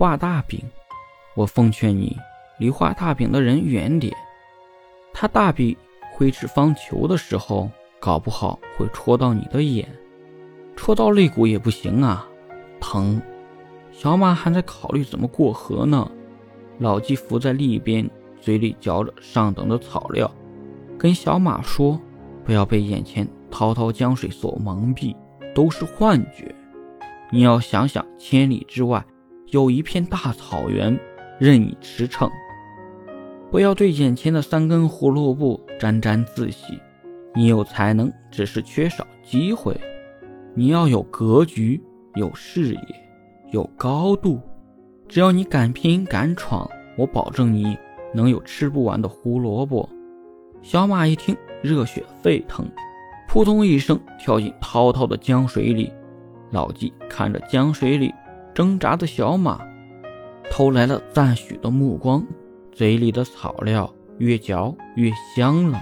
画大饼。我奉劝你，离画大饼的人远点。他大臂挥斥方遒的时候，搞不好会戳到你的眼，戳到肋骨也不行啊，疼。小马还在考虑怎么过河呢。老纪伏在另一边，嘴里嚼着上等的草料，跟小马说：“不要被眼前滔滔江水所蒙蔽，都是幻觉。你要想想，千里之外有一片大草原，任你驰骋。不要对眼前的三根胡萝卜沾沾自喜。你有才能，只是缺少机会。你要有格局，有视野，有高度。”只要你敢拼敢闯，我保证你能有吃不完的胡萝卜。小马一听，热血沸腾，扑通一声跳进滔滔的江水里。老纪看着江水里挣扎的小马，投来了赞许的目光，嘴里的草料越嚼越香了。